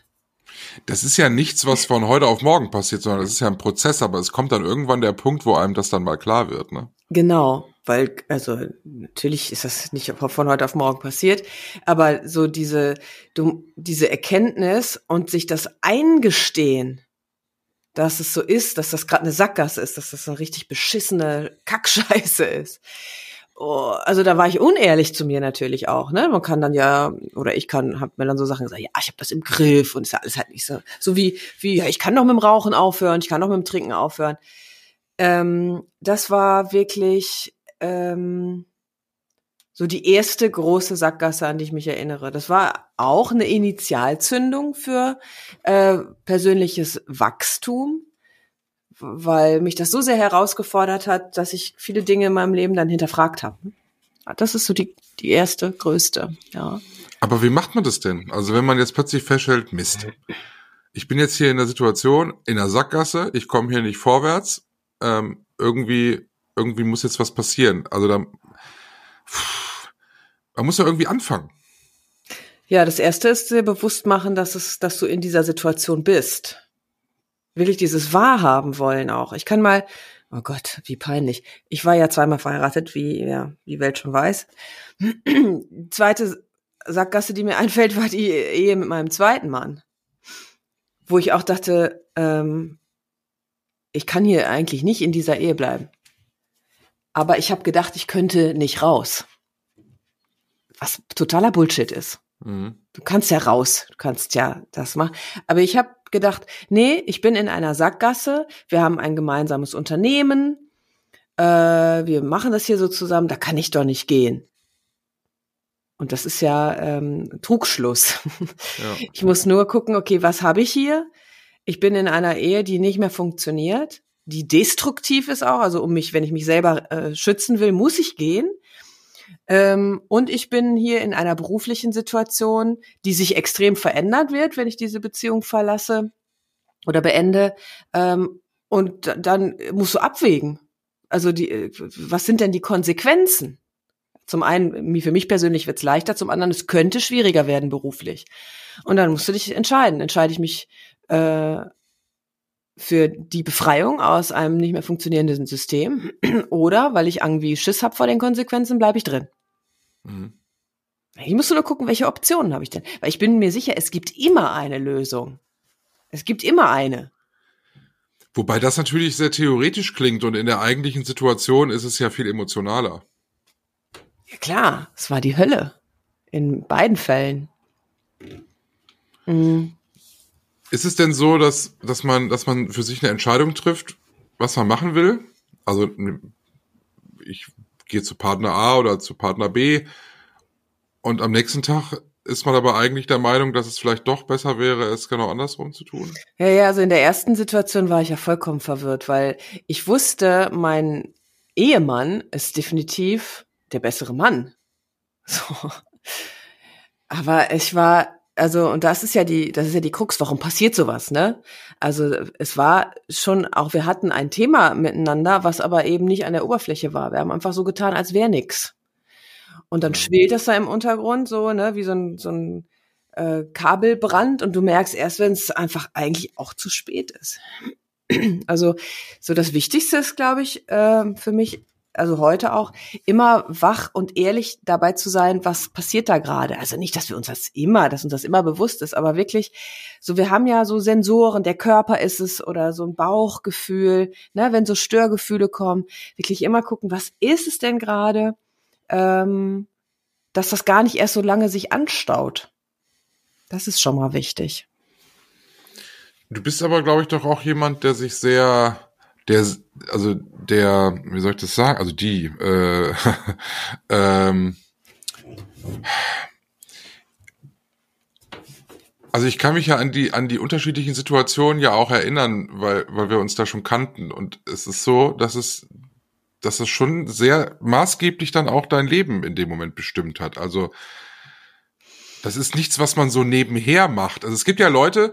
S2: Das ist ja nichts, was von heute auf morgen passiert, sondern das ist ja ein Prozess, aber es kommt dann irgendwann der Punkt, wo einem das dann mal klar wird, ne?
S1: Genau, weil, also natürlich ist das nicht von heute auf morgen passiert, aber so diese, diese Erkenntnis und sich das eingestehen, dass es so ist, dass das gerade eine Sackgasse ist, dass das eine richtig beschissene <laughs> Kackscheiße ist. Oh, also da war ich unehrlich zu mir natürlich auch, ne? Man kann dann ja oder ich kann hab mir dann so Sachen gesagt, ja, ich habe das im Griff und ist ja alles halt nicht so so wie wie ja, ich kann doch mit dem Rauchen aufhören, ich kann doch mit dem Trinken aufhören. Ähm, das war wirklich ähm, so die erste große Sackgasse, an die ich mich erinnere. Das war auch eine Initialzündung für äh, persönliches Wachstum, weil mich das so sehr herausgefordert hat, dass ich viele Dinge in meinem Leben dann hinterfragt habe. Das ist so die, die erste, größte, ja.
S2: Aber wie macht man das denn? Also wenn man jetzt plötzlich feststellt, Mist, ich bin jetzt hier in der Situation, in der Sackgasse, ich komme hier nicht vorwärts, ähm, irgendwie, irgendwie muss jetzt was passieren. Also da, man muss ja irgendwie anfangen.
S1: Ja, das erste ist dir bewusst machen, dass es, dass du in dieser Situation bist. Will ich dieses wahrhaben wollen auch. Ich kann mal, oh Gott, wie peinlich. Ich war ja zweimal verheiratet, wie ja, die Welt schon weiß. <clears throat> Zweite Sackgasse, die mir <laughs> einfällt, war die Ehe mit meinem zweiten Mann. Wo ich auch dachte, ähm, ich kann hier eigentlich nicht in dieser Ehe bleiben. Aber ich habe gedacht, ich könnte nicht raus. Was totaler Bullshit ist. Mhm. Du kannst ja raus, du kannst ja das machen. Aber ich habe gedacht, nee, ich bin in einer Sackgasse, wir haben ein gemeinsames Unternehmen, äh, wir machen das hier so zusammen, da kann ich doch nicht gehen. Und das ist ja ähm, Trugschluss. Ja. <laughs> Ich muss nur gucken, okay, was habe ich hier? Ich bin in einer Ehe, die nicht mehr funktioniert, die destruktiv ist auch. Also um mich, wenn ich mich selber äh, schützen will, muss ich gehen. Ähm, und ich bin hier in einer beruflichen Situation, die sich extrem verändert wird, wenn ich diese Beziehung verlasse oder beende. Ähm, und dann musst du abwägen. Also die, äh, was sind denn die Konsequenzen? Zum einen, für mich persönlich wird's leichter, zum anderen, es könnte schwieriger werden beruflich. Und dann musst du dich entscheiden. Entscheide ich mich äh, für die Befreiung aus einem nicht mehr funktionierenden System <clears throat> oder weil ich irgendwie Schiss habe vor den Konsequenzen, bleibe ich drin. Mhm. Ich muss nur gucken, welche Optionen habe ich denn. Weil ich bin mir sicher, es gibt immer eine Lösung. Es gibt immer eine.
S2: Wobei das natürlich sehr theoretisch klingt und in der eigentlichen Situation ist es ja viel emotionaler.
S1: Ja klar, es war die Hölle. In beiden Fällen.
S2: Mhm. Ist es denn so, dass, dass man, dass man für sich eine Entscheidung trifft, was man machen will? Also, ich gehe zu Partner A oder zu Partner B und am nächsten Tag ist man aber eigentlich der Meinung, dass es vielleicht doch besser wäre, es genau andersrum zu tun?
S1: Ja, ja, also in der ersten Situation war ich ja vollkommen verwirrt, weil ich wusste, mein Ehemann ist definitiv der bessere Mann. <laughs> So. Aber ich war also, und das ist ja die, das ist ja die Krux, warum passiert sowas, ne? Also, es war schon, auch wir hatten ein Thema miteinander, was aber eben nicht an der Oberfläche war. Wir haben einfach so getan, als wäre nix. Und dann schwelt das da im Untergrund so, ne, wie so ein, so ein äh, Kabelbrand und du merkst erst, wenn es einfach eigentlich auch zu spät ist. <clears throat> Also, so das Wichtigste ist, glaube ich, äh, für mich also heute auch, immer wach und ehrlich dabei zu sein, was passiert da gerade. Also nicht, dass wir uns das immer, dass uns das immer bewusst ist, aber wirklich, so wir haben ja so Sensoren, der Körper ist es oder so ein Bauchgefühl, ne, wenn so Störgefühle kommen, wirklich immer gucken, was ist es denn gerade, ähm, dass das gar nicht erst so lange sich anstaut. Das ist schon mal wichtig.
S2: Du bist aber, glaube ich, doch auch jemand, der sich sehr, der, also der, wie soll ich das sagen? Also die, äh, <laughs> ähm, also ich kann mich ja an die an die unterschiedlichen Situationen ja auch erinnern, weil weil wir uns da schon kannten und es ist so, dass es dass es schon sehr maßgeblich dann auch dein Leben in dem Moment bestimmt hat. Also das ist nichts, was man so nebenher macht. Also es gibt ja Leute,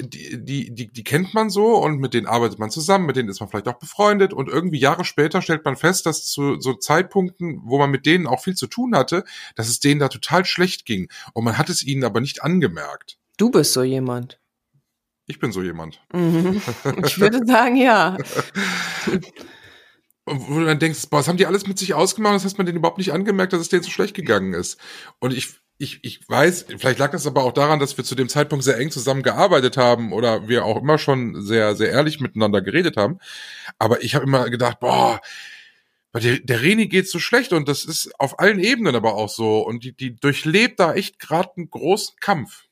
S2: die, die, die, die kennt man so und mit denen arbeitet man zusammen, mit denen ist man vielleicht auch befreundet und irgendwie Jahre später stellt man fest, dass zu so Zeitpunkten, wo man mit denen auch viel zu tun hatte, dass es denen da total schlecht ging und man hat es ihnen aber nicht angemerkt.
S1: Du bist so jemand.
S2: Ich bin so jemand.
S1: Mhm. <laughs> Ich würde sagen, ja.
S2: Und wo du dann denkst, boah, was haben die alles mit sich ausgemacht, das hat man denen überhaupt nicht angemerkt, dass es denen so schlecht gegangen ist. Und ich, ich, ich weiß, vielleicht lag das aber auch daran, dass wir zu dem Zeitpunkt sehr eng zusammen gearbeitet haben oder wir auch immer schon sehr, sehr ehrlich miteinander geredet haben. Aber ich habe immer gedacht, boah, der, der Reni geht so schlecht und das ist auf allen Ebenen aber auch so. Und die, die durchlebt da echt gerade einen großen Kampf.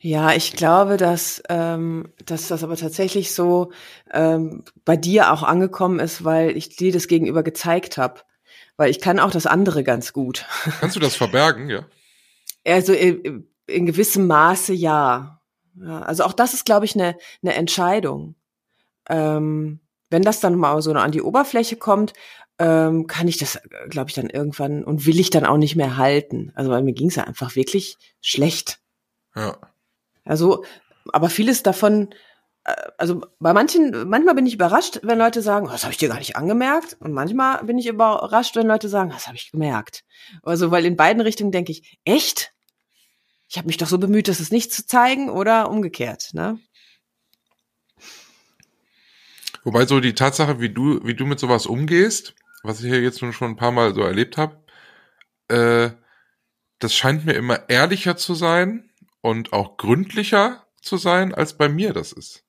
S1: Ja, ich glaube, dass, ähm, dass das aber tatsächlich so ähm, bei dir auch angekommen ist, weil ich dir das gegenüber gezeigt habe. Weil ich kann auch das andere ganz gut.
S2: Kannst du das verbergen, ja?
S1: Also in, in gewissem Maße ja. ja. Also auch das ist, glaube ich, eine, eine Entscheidung. Ähm, wenn das dann mal so an die Oberfläche kommt, ähm, kann ich das, glaube ich, dann irgendwann und will ich dann auch nicht mehr halten. Also bei mir ging es ja einfach wirklich schlecht.
S2: Ja.
S1: Also, aber vieles davon, äh, also bei manchen, manchmal bin ich überrascht, wenn Leute sagen, oh, das habe ich dir gar nicht angemerkt. Und manchmal bin ich überrascht, wenn Leute sagen, das habe ich gemerkt. Also, weil in beiden Richtungen denke ich, echt? Ich habe mich doch so bemüht, das es nicht zu zeigen oder umgekehrt, ne?
S2: Wobei so die Tatsache, wie du, wie du mit sowas umgehst, was ich hier jetzt schon ein paar Mal so erlebt habe, äh, das scheint mir immer ehrlicher zu sein und auch gründlicher zu sein, als bei mir das ist.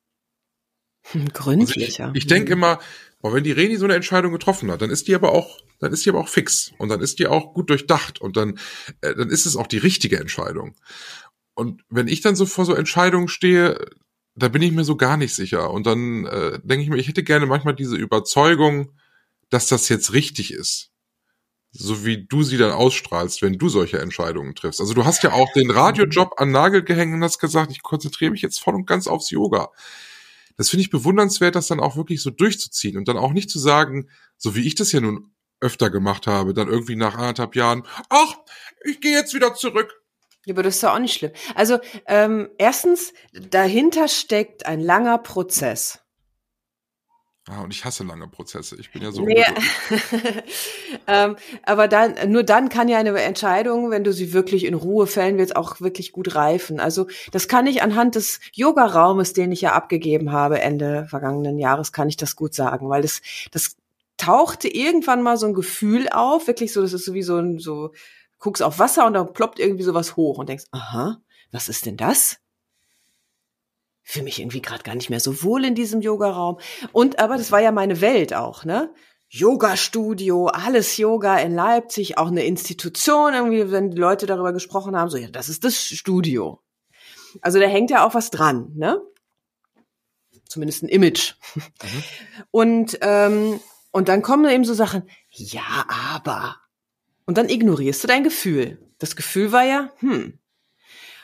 S1: Gründlicher.
S2: Also ich ich denke immer, boah, wenn die Reni so eine Entscheidung getroffen hat, dann ist die aber auch, dann ist die aber auch fix und dann ist die auch gut durchdacht und dann, äh, dann ist es auch die richtige Entscheidung. Und wenn ich dann so vor so Entscheidungen stehe, da bin ich mir so gar nicht sicher. Und dann äh, denke ich mir, ich hätte gerne manchmal diese Überzeugung, dass das jetzt richtig ist so wie du sie dann ausstrahlst, wenn du solche Entscheidungen triffst. Also du hast ja auch den Radiojob an Nagel gehängt und hast gesagt, ich konzentriere mich jetzt voll und ganz aufs Yoga. Das finde ich bewundernswert, das dann auch wirklich so durchzuziehen und dann auch nicht zu sagen, so wie ich das ja nun öfter gemacht habe, dann irgendwie nach anderthalb Jahren, ach, ich gehe jetzt wieder zurück.
S1: Ja, aber das ist ja auch nicht schlimm. Also ähm, erstens, dahinter steckt ein langer Prozess.
S2: Ah, und ich hasse lange Prozesse. Ich bin ja so.
S1: Nee. <laughs> ähm, aber dann, nur dann kann ja eine Entscheidung, wenn du sie wirklich in Ruhe fällen willst, auch wirklich gut reifen. Also das kann ich anhand des Yoga-Raumes, den ich ja abgegeben habe Ende vergangenen Jahres, kann ich das gut sagen, weil das, das tauchte irgendwann mal so ein Gefühl auf, wirklich so, das ist so wie so ein, so, guckst auf Wasser und dann ploppt irgendwie sowas hoch und denkst, aha, was ist denn das? Fühle mich irgendwie gerade gar nicht mehr so wohl in diesem Yogaraum. Und aber das war ja meine Welt auch, ne? Yoga-Studio, alles Yoga in Leipzig, auch eine Institution, irgendwie, wenn die Leute darüber gesprochen haben, so, ja, das ist das Studio. Also da hängt ja auch was dran, ne? Zumindest ein Image. Mhm. Und, ähm, und dann kommen eben so Sachen, ja, aber. Und dann ignorierst du dein Gefühl. Das Gefühl war ja, hm,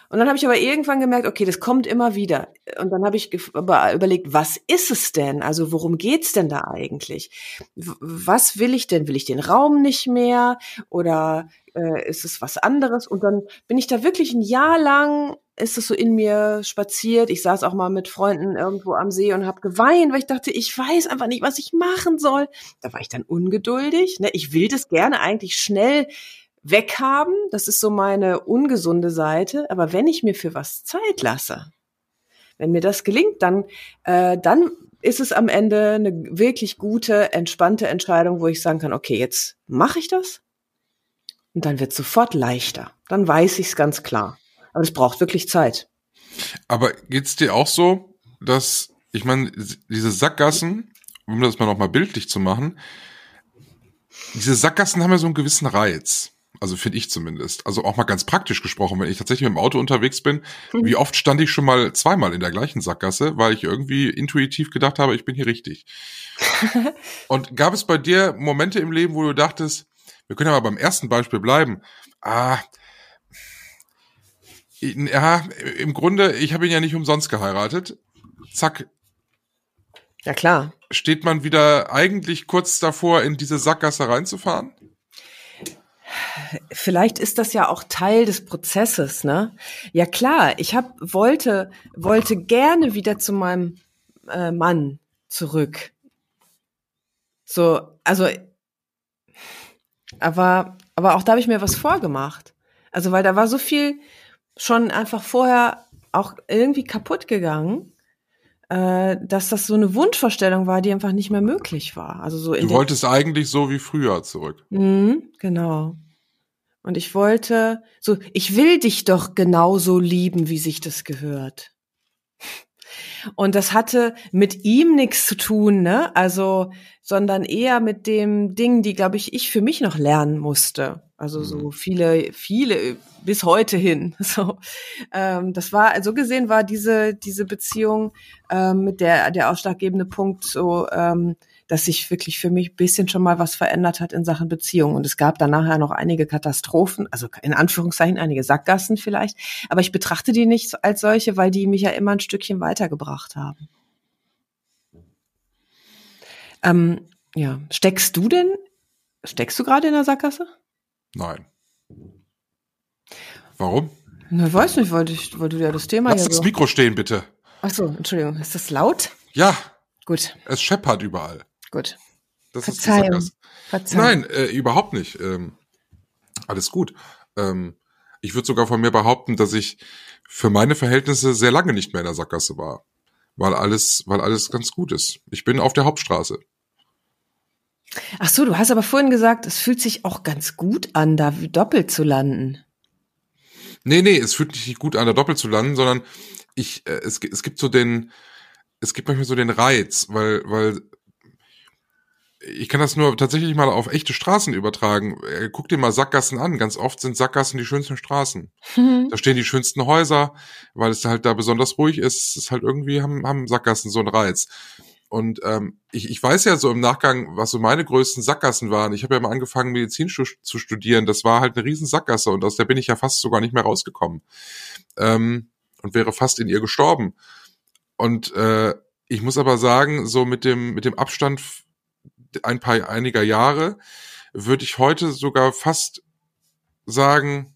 S1: und dann habe ich aber irgendwann gemerkt, okay, das kommt immer wieder. Und dann habe ich überlegt, was ist es denn? Also worum geht's denn da eigentlich? Was will ich denn? Will ich den Raum nicht mehr? Oder äh, ist es was anderes? Und dann bin ich da wirklich ein Jahr lang, ist es so in mir spaziert. Ich saß auch mal mit Freunden irgendwo am See und habe geweint, weil ich dachte, ich weiß einfach nicht, was ich machen soll. Da war ich dann ungeduldig. Ne? Ich will das gerne eigentlich schnell weghaben. Das ist so meine ungesunde Seite. Aber wenn ich mir für was Zeit lasse, Wenn mir das gelingt, dann, äh, dann ist es am Ende eine wirklich gute, entspannte Entscheidung, wo ich sagen kann, okay, jetzt mache ich das und dann wird sofort leichter. Dann weiß ich es ganz klar. Aber es braucht wirklich Zeit.
S2: Aber geht's dir auch so, dass, ich meine, diese Sackgassen, um das mal nochmal bildlich zu machen, diese Sackgassen haben ja so einen gewissen Reiz. Also finde ich zumindest. Also auch mal ganz praktisch gesprochen, wenn ich tatsächlich mit dem Auto unterwegs bin, mhm. wie oft stand ich schon mal zweimal in der gleichen Sackgasse, weil ich irgendwie intuitiv gedacht habe, ich bin hier richtig. <laughs> Und gab es bei dir Momente im Leben, wo du dachtest, wir können ja mal beim ersten Beispiel bleiben. Ah, ja, im Grunde, ich habe ihn ja nicht umsonst geheiratet. Zack.
S1: Ja, klar.
S2: Steht man wieder eigentlich kurz davor, in diese Sackgasse reinzufahren?
S1: Vielleicht ist das ja auch Teil des Prozesses, ne? Ja klar, ich hab, wollte wollte gerne wieder zu meinem äh, Mann zurück. So, also aber, aber auch da habe ich mir was vorgemacht. Also, weil da war so viel schon einfach vorher auch irgendwie kaputt gegangen, äh, dass das so eine Wunschvorstellung war, die einfach nicht mehr möglich war. Also so
S2: du wolltest eigentlich so wie früher zurück.
S1: Mhm, genau. Und ich wollte, so, ich will dich doch genauso lieben, wie sich das gehört. Und das hatte mit ihm nichts zu tun, ne? Also, sondern eher mit dem Ding, die, glaube ich, ich für mich noch lernen musste. Also so mhm. viele, viele bis heute hin. <laughs> So, ähm, das war, so also gesehen war diese diese Beziehung ähm, mit der der ausschlaggebende Punkt so. Ähm, dass sich wirklich für mich ein bisschen schon mal was verändert hat in Sachen Beziehung. Und es gab dann nachher noch einige Katastrophen, also in Anführungszeichen einige Sackgassen vielleicht. Aber ich betrachte die nicht als solche, weil die mich ja immer ein Stückchen weitergebracht haben. Ähm, ja, steckst du denn, steckst du gerade in der Sackgasse?
S2: Nein. Warum?
S1: Na, weiß nicht, weil, ich, weil du ja das Thema
S2: Lass das so. Mikro stehen, bitte.
S1: Ach so, Entschuldigung. Ist das laut?
S2: Ja.
S1: Gut.
S2: Es scheppert überall.
S1: Gut.
S2: Das
S1: Verzeihung.
S2: ist Verzeihung. Nein, äh, überhaupt nicht. Ähm, alles gut. Ähm, ich würde sogar von mir behaupten, dass ich für meine Verhältnisse sehr lange nicht mehr in der Sackgasse war. Weil alles, weil alles ganz gut ist. Ich bin auf der Hauptstraße.
S1: Ach so, du hast aber vorhin gesagt, es fühlt sich auch ganz gut an, da doppelt zu landen.
S2: Nee, nee, es fühlt sich nicht gut an, da doppelt zu landen, sondern ich, äh, es, es gibt so den, es gibt manchmal so den Reiz, weil, weil ich kann das nur tatsächlich mal auf echte Straßen übertragen. Äh, guck dir mal Sackgassen an. Ganz oft sind Sackgassen die schönsten Straßen. Mhm. Da stehen die schönsten Häuser, weil es halt da besonders ruhig ist. Es ist halt irgendwie haben, haben Sackgassen so einen Reiz. Und ähm, ich, ich weiß ja so im Nachgang, was so meine größten Sackgassen waren. Ich habe ja mal angefangen, Medizin zu studieren. Das war halt eine riesen Sackgasse und aus der bin ich ja fast sogar nicht mehr rausgekommen. Ähm, und wäre fast in ihr gestorben. Und äh, ich muss aber sagen, so mit dem, mit dem Abstand ein paar einiger Jahre, würde ich heute sogar fast sagen,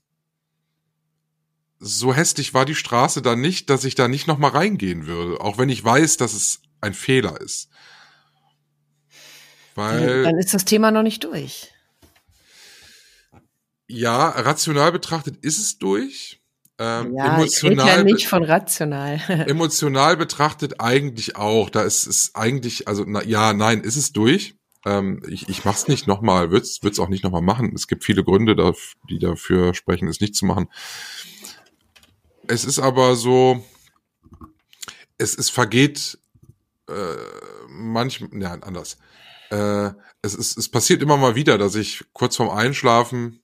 S2: so hässlich war die Straße da nicht, dass ich da nicht nochmal reingehen würde, auch wenn ich weiß, dass es ein Fehler ist.
S1: Weil. Dann ist das Thema noch nicht durch.
S2: Ja, rational betrachtet ist es durch. Ähm,
S1: ja, emotional, ich ja nicht von rational. <laughs>
S2: emotional betrachtet eigentlich auch. Da ist es eigentlich, also na, ja, nein, ist es durch. Ähm, ich ich mache es nicht nochmal, würde es auch nicht nochmal machen. Es gibt viele Gründe, die dafür sprechen, es nicht zu machen. Es ist aber so, es, es vergeht äh, manchmal, ja, anders. Äh, es, ist, es passiert immer mal wieder, dass ich kurz vorm Einschlafen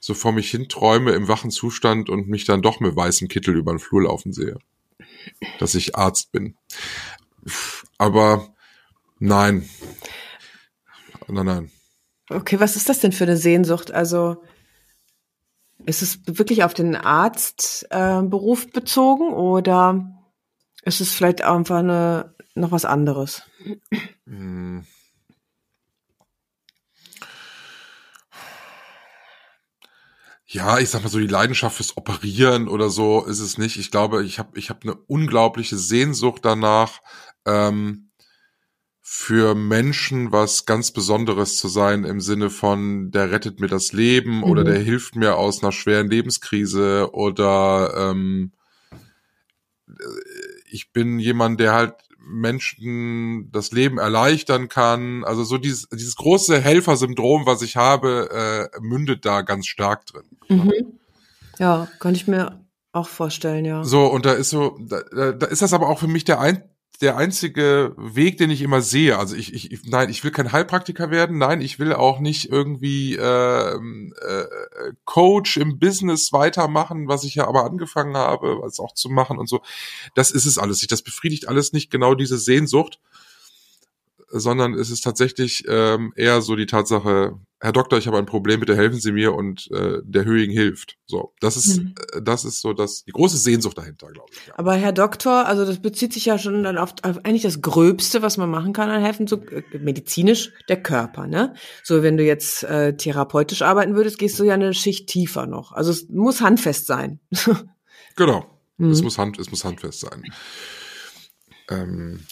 S2: so vor mich hin träume im wachen Zustand und mich dann doch mit weißem Kittel über den Flur laufen sehe. Dass ich Arzt bin. Aber nein, Nein, nein.
S1: Okay, was ist das denn für eine Sehnsucht? Also ist es wirklich auf den Arztberuf äh, bezogen oder ist es vielleicht einfach eine, noch was anderes? Hm.
S2: Ja, ich sag mal so, die Leidenschaft fürs Operieren oder so ist es nicht. Ich glaube, ich habe ich hab eine unglaubliche Sehnsucht danach, ähm, für Menschen was ganz Besonderes zu sein im Sinne von, der rettet mir das Leben mhm. oder der hilft mir aus einer schweren Lebenskrise oder ähm, ich bin jemand, der halt Menschen das Leben erleichtern kann. Also so dieses, dieses große Helfersyndrom, was ich habe, äh, mündet da ganz stark drin.
S1: Mhm. Ja, kann ich mir auch vorstellen, ja.
S2: So, und da ist so, da, da ist das aber auch für mich der ein, der einzige Weg, den ich immer sehe. Also ich, ich, nein, ich will kein Heilpraktiker werden. Nein, ich will auch nicht irgendwie äh, äh, Coach im Business weitermachen, was ich ja aber angefangen habe, was auch zu machen und so. Das ist es alles nicht. Das befriedigt alles nicht genau diese Sehnsucht sondern es ist tatsächlich ähm, eher so die Tatsache, Herr Doktor, ich habe ein Problem, bitte helfen Sie mir und äh, der Höhing hilft. So, das ist mhm. das ist so das die große Sehnsucht dahinter, glaube ich. Ja.
S1: Aber Herr Doktor, also das bezieht sich ja schon dann auf, auf eigentlich das Gröbste, was man machen kann an helfen, so äh, medizinisch der Körper, ne? So wenn du jetzt äh, therapeutisch arbeiten würdest, gehst du ja eine Schicht tiefer noch. Also es muss handfest sein. <laughs>
S2: genau, mhm. es muss hand es muss handfest sein. Ähm,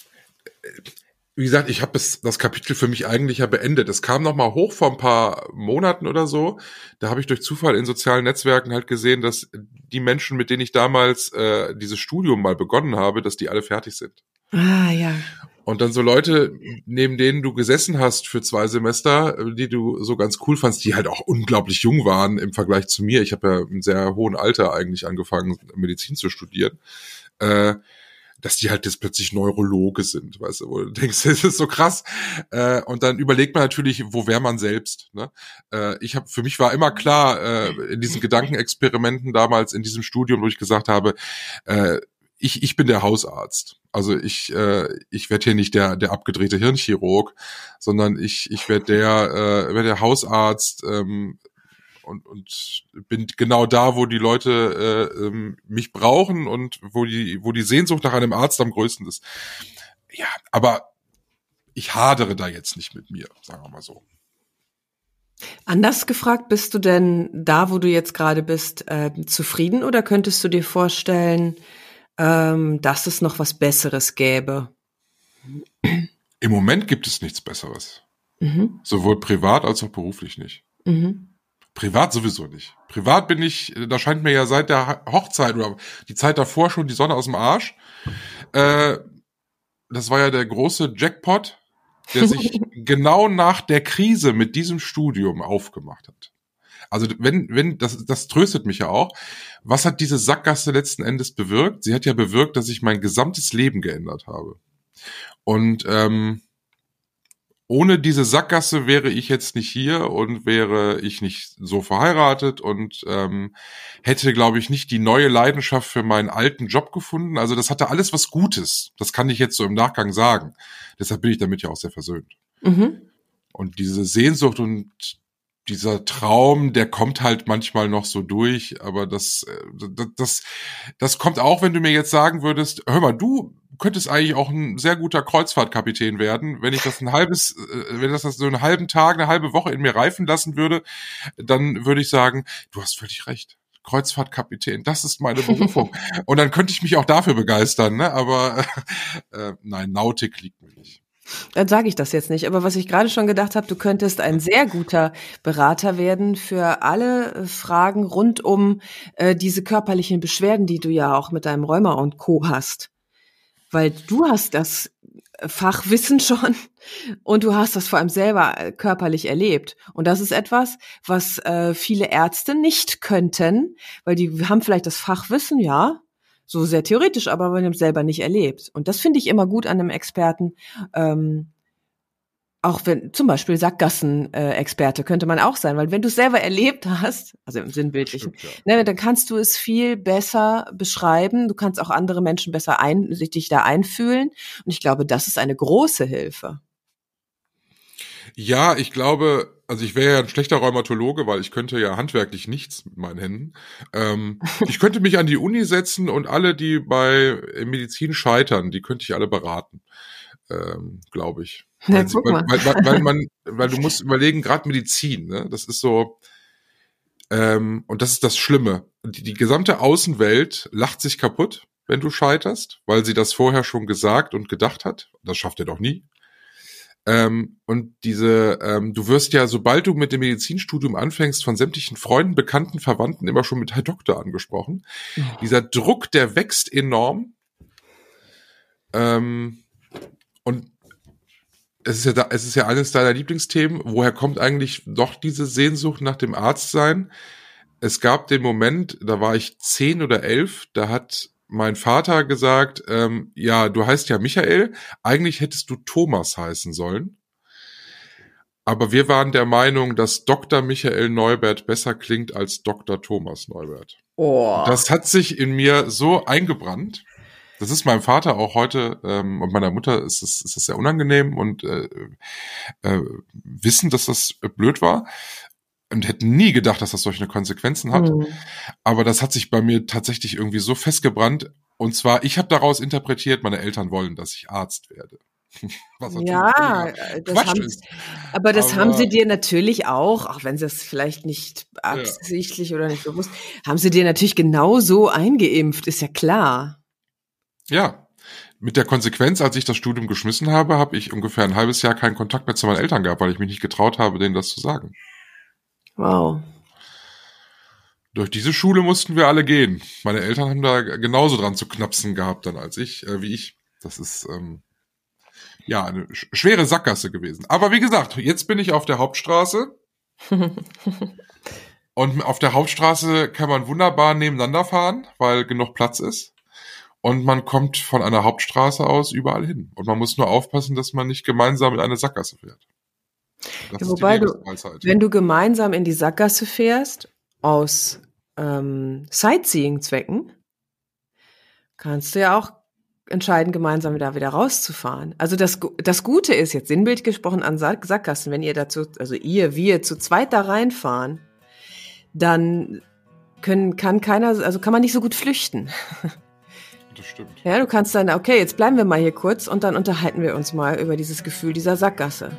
S2: wie gesagt, ich habe das, Kapitel für mich eigentlich ja beendet. Es kam noch mal hoch vor ein paar Monaten oder so. Da habe ich durch Zufall in sozialen Netzwerken halt gesehen, dass die Menschen, mit denen ich damals äh, dieses Studium mal begonnen habe, dass die alle fertig sind.
S1: Ah ja.
S2: Und dann so Leute, neben denen du gesessen hast für zwei Semester, die du so ganz cool fandst, die halt auch unglaublich jung waren im Vergleich zu mir. Ich habe ja im sehr hohen Alter eigentlich angefangen, Medizin zu studieren. Äh, dass die halt jetzt plötzlich Neurologe sind, weißt du, wo du denkst, <laughs> das ist so krass. Äh, und dann überlegt man natürlich, wo wäre man selbst. Ne? Äh, ich habe, für mich war immer klar äh, in diesen Gedankenexperimenten damals in diesem Studium, wo ich gesagt habe, äh, ich, ich bin der Hausarzt. Also ich, äh, ich werde hier nicht der, der abgedrehte Hirnchirurg, sondern ich, ich werde der, äh, werd der Hausarzt, ähm, und, und bin genau da, wo die Leute äh, ähm, mich brauchen und wo die, wo die Sehnsucht nach einem Arzt am größten ist. Ja, aber ich hadere da jetzt nicht mit mir, sagen wir mal so.
S1: Anders gefragt, bist du denn da, wo du jetzt gerade bist, äh, zufrieden oder könntest du dir vorstellen, ähm, dass es noch was Besseres gäbe?
S2: Im Moment gibt es nichts Besseres. Mhm. Sowohl privat als auch beruflich nicht. Mhm. Privat sowieso nicht. Privat bin ich, da scheint mir ja seit der Hochzeit oder die Zeit davor schon die Sonne aus dem Arsch. Äh, das war ja der große Jackpot, der sich <laughs> genau nach der Krise mit diesem Studium aufgemacht hat. Also wenn, wenn, das, das tröstet mich ja auch. Was hat diese Sackgasse letzten Endes bewirkt? Sie hat ja bewirkt, dass ich mein gesamtes Leben geändert habe. Und ähm, ohne diese Sackgasse wäre ich jetzt nicht hier und wäre ich nicht so verheiratet und ähm, hätte, glaube ich, nicht die neue Leidenschaft für meinen alten Job gefunden. Also das hatte alles was Gutes. Das kann ich jetzt so im Nachgang sagen. Deshalb bin ich damit ja auch sehr versöhnt. Mhm. Und diese Sehnsucht und dieser Traum, der kommt halt manchmal noch so durch, aber das, äh, das, das, das kommt auch, wenn du mir jetzt sagen würdest, hör mal, du könntest eigentlich auch ein sehr guter Kreuzfahrtkapitän werden, wenn ich das ein halbes, äh, wenn das so einen halben Tag, eine halbe Woche in mir reifen lassen würde, dann würde ich sagen, du hast völlig recht. Kreuzfahrtkapitän, das ist meine Berufung. <laughs> Und dann könnte ich mich auch dafür begeistern, ne? Aber <laughs> äh, nein, Nautik liegt mir nicht.
S1: Dann sage ich das jetzt nicht. Aber was ich gerade schon gedacht habe, du könntest ein sehr guter Berater werden für alle äh, Fragen rund um äh, diese körperlichen Beschwerden, die du ja auch mit deinem Rheuma und Co. hast. Weil du hast das Fachwissen schon <laughs> und du hast das vor allem selber äh, körperlich erlebt. Und das ist etwas, was äh, viele Ärzte nicht könnten, weil die haben vielleicht das Fachwissen, ja, so sehr theoretisch, aber man hat selber nicht erlebt. Und das finde ich immer gut an einem Experten. Ähm, auch wenn zum Beispiel Sackgassen-Experte äh, könnte man auch sein, weil wenn du es selber erlebt hast, also im Sinnbildlichen, Stimmt, ja. ne, dann kannst du es viel besser beschreiben. Du kannst auch andere Menschen besser ein, sich dich da einfühlen. Und ich glaube, das ist eine große Hilfe.
S2: Ja, ich glaube, also ich wäre ja ein schlechter Rheumatologe, weil ich könnte ja handwerklich nichts mit meinen Händen. Ähm, <laughs> ich könnte mich an die Uni setzen und alle, die bei Medizin scheitern, die könnte ich alle beraten, ähm, glaube ich. <laughs> Weil, ja, weil, weil, weil, man, <laughs> weil du musst überlegen, gerade Medizin, ne? das ist so, ähm, und das ist das Schlimme. Die, die gesamte Außenwelt lacht sich kaputt, wenn du scheiterst, weil sie das vorher schon gesagt und gedacht hat. Das schafft er doch nie. Ähm, und diese, ähm, du wirst ja, sobald du mit dem Medizinstudium anfängst, von sämtlichen Freunden, Bekannten, Verwandten immer schon mit Herr Doktor angesprochen. Oh. Dieser Druck, der wächst enorm. Ähm, und es ist ja da, es ist ja eines deiner Lieblingsthemen. Woher kommt eigentlich doch diese Sehnsucht nach dem Arztsein? Es gab den Moment, da war ich zehn oder elf, da hat mein Vater gesagt, ähm, ja, du heißt ja Michael, eigentlich hättest du Thomas heißen sollen. Aber wir waren der Meinung, dass Dr. Michael Neubert besser klingt als Dr. Thomas Neubert.
S1: Oh.
S2: Das hat sich in mir so eingebrannt. Das ist meinem Vater auch heute ähm, und meiner Mutter ist es ist es sehr unangenehm und äh, äh, wissen, dass das blöd war und hätten nie gedacht, dass das solche Konsequenzen hat.
S1: Mhm.
S2: Aber das hat sich bei mir tatsächlich irgendwie so festgebrannt. Und zwar, ich habe daraus interpretiert, meine Eltern wollen, dass ich Arzt werde. <laughs>
S1: Ja, äh, das haben, aber das
S2: Aber-
S1: haben sie dir natürlich auch, auch wenn sie es vielleicht nicht absichtlich oder nicht bewusst, haben sie dir natürlich genau so eingeimpft, ist ja klar.
S2: Ja. Mit der Konsequenz, als ich das Studium geschmissen habe, habe ich ungefähr ein halbes Jahr keinen Kontakt mehr zu meinen Eltern gehabt, weil ich mich nicht getraut habe, denen das zu sagen.
S1: Wow.
S2: Durch diese Schule mussten wir alle gehen. Meine Eltern haben da genauso dran zu knapsen gehabt dann als ich, äh, wie ich. Das ist ähm, ja eine sch schwere Sackgasse gewesen. Aber wie gesagt, jetzt bin ich auf der Hauptstraße. <laughs> Und auf der Hauptstraße kann man wunderbar nebeneinander fahren, weil genug Platz ist. Und man kommt von einer Hauptstraße aus überall hin. Und man muss nur aufpassen, dass man nicht gemeinsam in eine Sackgasse fährt.
S1: Ja, wobei du-. Wenn du gemeinsam in die Sackgasse fährst, aus ähm, Sightseeing-Zwecken, kannst du ja auch entscheiden, gemeinsam da wieder rauszufahren. Also das, das Gute ist jetzt sinnbild gesprochen an Sack Sackgassen, wenn ihr dazu, also ihr, wir zu zweit da reinfahren, dann können, kann keiner, also kann man nicht so gut flüchten. <laughs>
S2: das stimmt.
S1: Ja, du kannst dann, okay, jetzt bleiben wir mal hier kurz und dann unterhalten wir uns mal über dieses Gefühl dieser Sackgasse.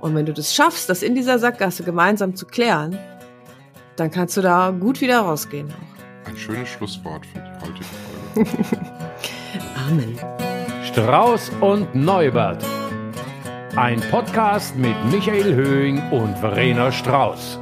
S1: Und wenn du das schaffst, das in dieser Sackgasse gemeinsam zu klären, dann kannst du da gut wieder rausgehen. Auch.
S2: Ein schönes Schlusswort für die heutige Folge. <laughs>
S1: Amen.
S3: Strauß und Neubert. Ein Podcast mit Michael Höhing und Verena Strauß.